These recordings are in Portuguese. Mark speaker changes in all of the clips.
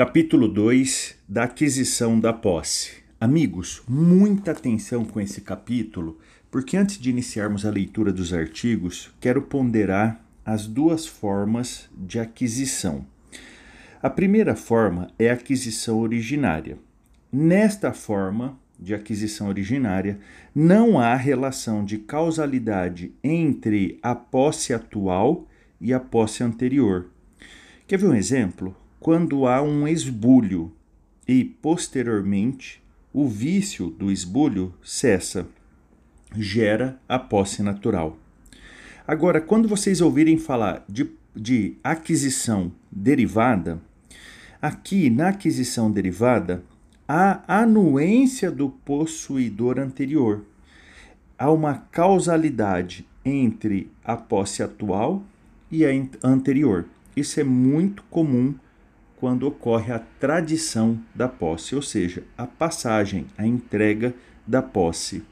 Speaker 1: Capítulo 2 da aquisição da posse. Amigos, muita atenção com esse capítulo, porque antes de iniciarmos a leitura dos artigos, quero ponderar as duas formas de aquisição. A primeira forma é a aquisição originária. Nesta forma de aquisição originária, não há relação de causalidade entre a posse atual e a posse anterior. Quer ver um exemplo? Quando há um esbulho e, posteriormente, o vício do esbulho cessa, gera a posse natural. Agora, quando vocês ouvirem falar de, de aquisição derivada, Aqui, na aquisição derivada, há anuência do possuidor anterior. Há uma causalidade entre a posse atual e a anterior. Isso é muito comum quando ocorre a tradição da posse, ou seja, a passagem, a entrega da posse.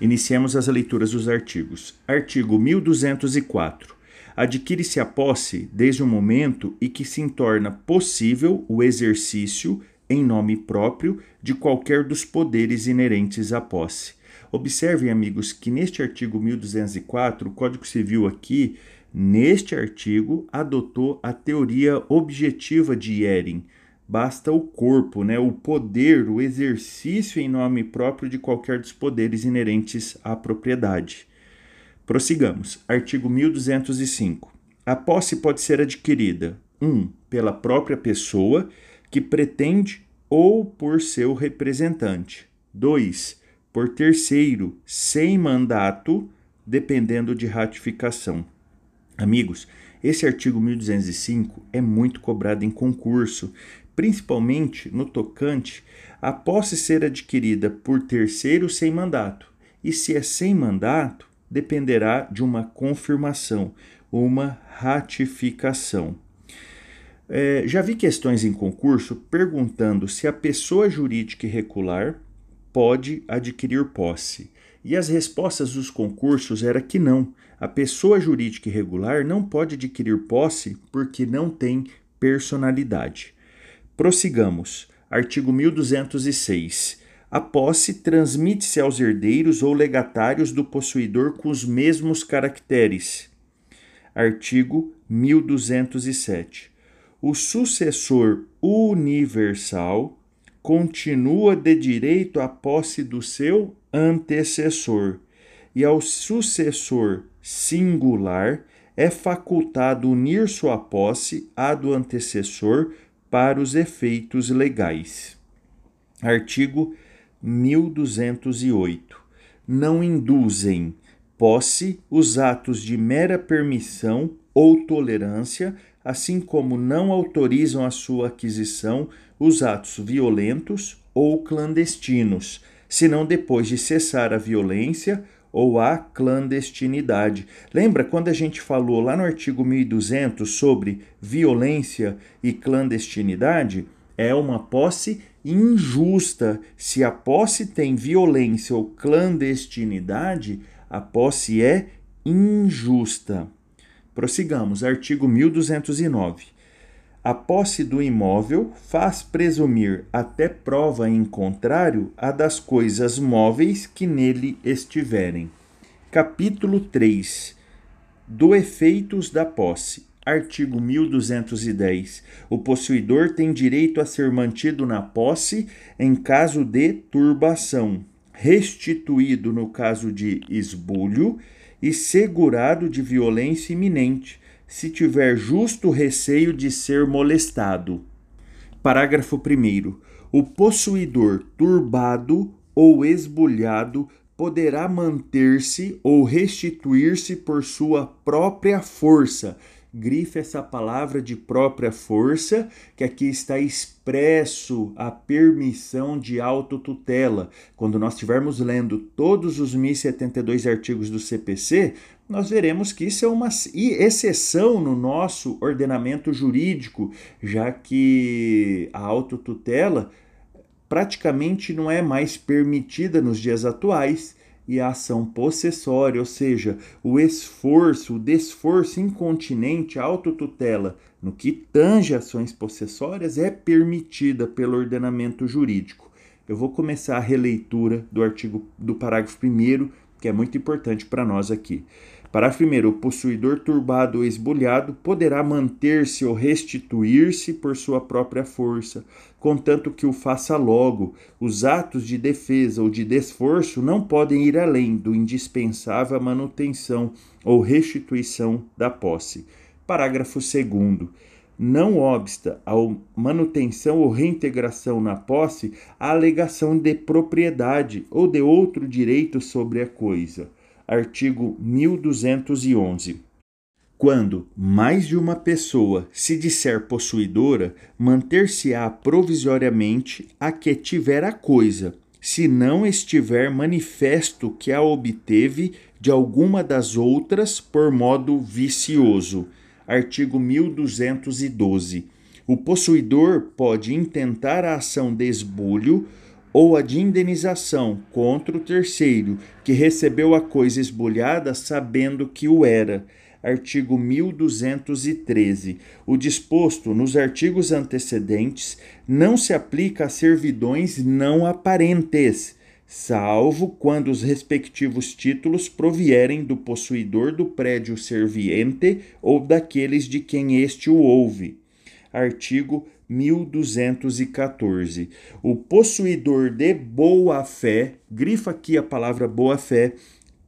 Speaker 1: Iniciemos as leituras dos artigos. Artigo 1204 adquire-se a posse desde o momento em que se torna possível o exercício, em nome próprio, de qualquer dos poderes inerentes à posse. Observem, amigos, que neste artigo 1204, o Código Civil aqui, neste artigo, adotou a teoria objetiva de Ehring. Basta o corpo, né, o poder, o exercício em nome próprio de qualquer dos poderes inerentes à propriedade. Prossigamos. Artigo 1205. A posse pode ser adquirida 1. Um, pela própria pessoa que pretende ou por seu representante. 2. Por terceiro, sem mandato, dependendo de ratificação. Amigos, esse artigo 1205 é muito cobrado em concurso, principalmente no tocante a posse ser adquirida por terceiro sem mandato. E se é sem mandato, dependerá de uma confirmação, uma ratificação. É, já vi questões em concurso perguntando se a pessoa jurídica irregular pode adquirir posse. E as respostas dos concursos era que não. A pessoa jurídica irregular não pode adquirir posse porque não tem personalidade. Prossigamos. Artigo 1206. A posse transmite-se aos herdeiros ou legatários do possuidor com os mesmos caracteres. Artigo 1207. O sucessor universal continua de direito à posse do seu antecessor, e ao sucessor singular é facultado unir sua posse à do antecessor para os efeitos legais. Artigo 1208. Não induzem posse os atos de mera permissão ou tolerância, assim como não autorizam a sua aquisição os atos violentos ou clandestinos, senão depois de cessar a violência ou a clandestinidade. Lembra quando a gente falou lá no artigo 1200 sobre violência e clandestinidade? É uma posse injusta. Se a posse tem violência ou clandestinidade, a posse é injusta. Prossigamos, artigo 1209. A posse do imóvel faz presumir até prova em contrário a das coisas móveis que nele estiverem. Capítulo 3 do efeitos da posse. Artigo 1210. O possuidor tem direito a ser mantido na posse em caso de turbação, restituído no caso de esbulho e segurado de violência iminente, se tiver justo receio de ser molestado. Parágrafo 1. O possuidor turbado ou esbulhado poderá manter-se ou restituir-se por sua própria força, grife essa palavra de própria força, que aqui está expresso a permissão de autotutela. Quando nós estivermos lendo todos os 1072 artigos do CPC, nós veremos que isso é uma exceção no nosso ordenamento jurídico, já que a autotutela praticamente não é mais permitida nos dias atuais e a ação possessória, ou seja, o esforço, o desforço incontinente, a autotutela, no que tange ações possessórias, é permitida pelo ordenamento jurídico. Eu vou começar a releitura do artigo do parágrafo 1 que é muito importante para nós aqui. Parágrafo 1. O possuidor turbado ou esbulhado poderá manter-se ou restituir-se por sua própria força, contanto que o faça logo. Os atos de defesa ou de desforço não podem ir além do indispensável à manutenção ou restituição da posse. Parágrafo 2. Não obsta a manutenção ou reintegração na posse a alegação de propriedade ou de outro direito sobre a coisa artigo 1211. Quando mais de uma pessoa se disser possuidora, manter-se-á provisoriamente a que tiver a coisa, se não estiver manifesto que a obteve de alguma das outras por modo vicioso. Artigo 1212. O possuidor pode intentar a ação de esbulho ou a de indenização contra o terceiro que recebeu a coisa esbulhada sabendo que o era. Artigo 1213. O disposto nos artigos antecedentes não se aplica a servidões não aparentes, salvo quando os respectivos títulos provierem do possuidor do prédio serviente ou daqueles de quem este o ouve. Artigo 1214. O possuidor de boa fé, grifa aqui a palavra boa fé,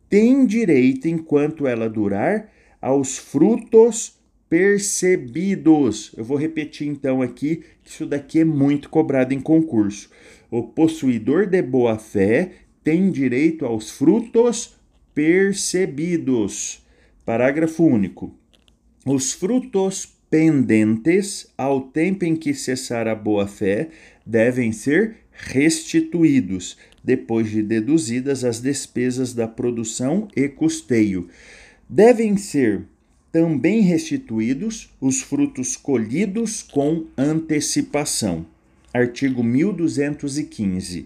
Speaker 1: tem direito, enquanto ela durar, aos frutos percebidos. Eu vou repetir então aqui, que isso daqui é muito cobrado em concurso. O possuidor de boa fé tem direito aos frutos percebidos. Parágrafo único. Os frutos pendentes ao tempo em que cessar a boa-fé devem ser restituídos, depois de deduzidas as despesas da produção e custeio. Devem ser também restituídos os frutos colhidos com antecipação. Artigo 1215.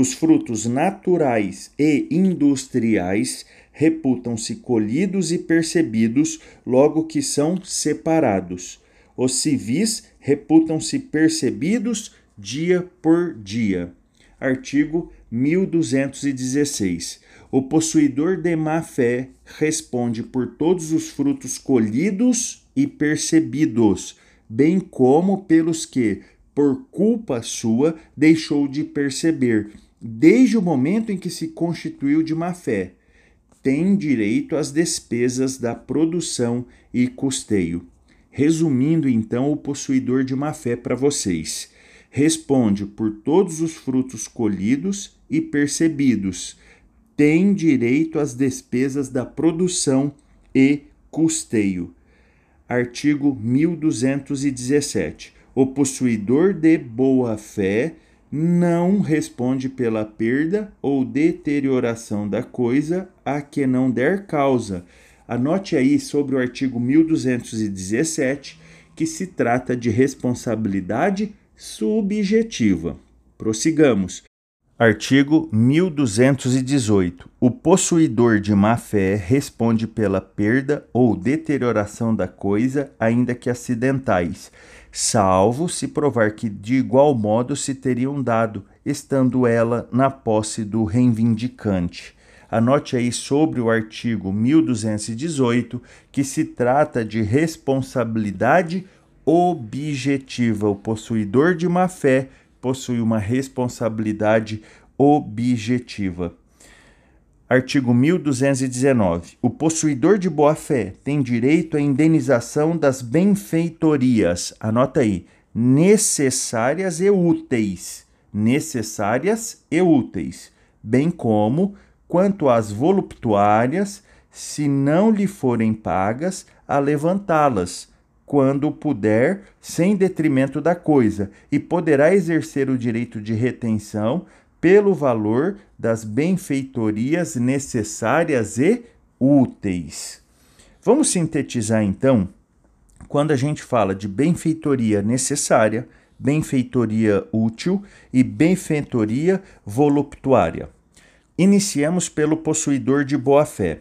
Speaker 1: Os frutos naturais e industriais reputam-se colhidos e percebidos logo que são separados. Os civis reputam-se percebidos dia por dia. Artigo 1216. O possuidor de má fé responde por todos os frutos colhidos e percebidos, bem como pelos que, por culpa sua, deixou de perceber, desde o momento em que se constituiu de má fé tem direito às despesas da produção e custeio. Resumindo então o possuidor de má fé para vocês, responde por todos os frutos colhidos e percebidos, tem direito às despesas da produção e custeio. Artigo 1217. O possuidor de boa fé não responde pela perda ou deterioração da coisa a que não der causa. Anote aí sobre o artigo 1217 que se trata de responsabilidade subjetiva. Prossigamos. Artigo 1218. O possuidor de má-fé responde pela perda ou deterioração da coisa, ainda que acidentais salvo se provar que de igual modo se teriam dado, estando ela na posse do reivindicante. Anote aí sobre o artigo 1218 que se trata de responsabilidade objetiva. O possuidor de má fé possui uma responsabilidade objetiva. Artigo 1219. O possuidor de boa-fé tem direito à indenização das benfeitorias. Anota aí. Necessárias e úteis. Necessárias e úteis. Bem como, quanto às voluptuárias, se não lhe forem pagas, a levantá-las, quando puder, sem detrimento da coisa, e poderá exercer o direito de retenção pelo valor das benfeitorias necessárias e úteis. Vamos sintetizar então, quando a gente fala de benfeitoria necessária, benfeitoria útil e benfeitoria voluptuária. Iniciamos pelo possuidor de boa-fé.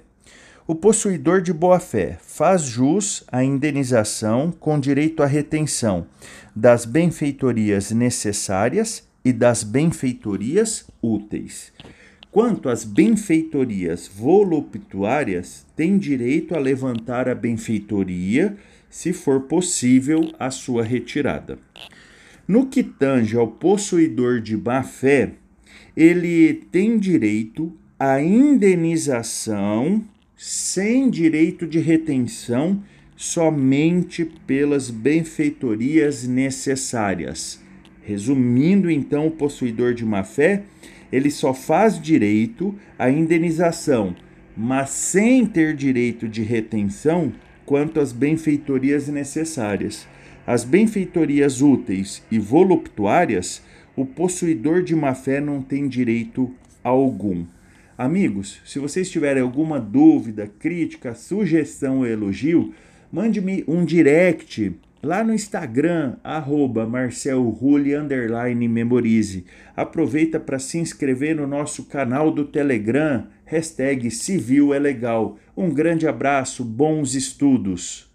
Speaker 1: O possuidor de boa-fé faz jus à indenização com direito à retenção das benfeitorias necessárias e das benfeitorias úteis. Quanto às benfeitorias voluptuárias, tem direito a levantar a benfeitoria, se for possível, a sua retirada. No que tange ao possuidor de má-fé, ele tem direito à indenização sem direito de retenção somente pelas benfeitorias necessárias. Resumindo, então, o possuidor de má-fé, ele só faz direito à indenização, mas sem ter direito de retenção quanto às benfeitorias necessárias. As benfeitorias úteis e voluptuárias o possuidor de má fé não tem direito algum. Amigos, se vocês tiverem alguma dúvida, crítica, sugestão ou elogio, mande-me um direct lá no Instagram, arroba memorize. Aproveita para se inscrever no nosso canal do Telegram, hashtag Civil é Legal. Um grande abraço, bons estudos!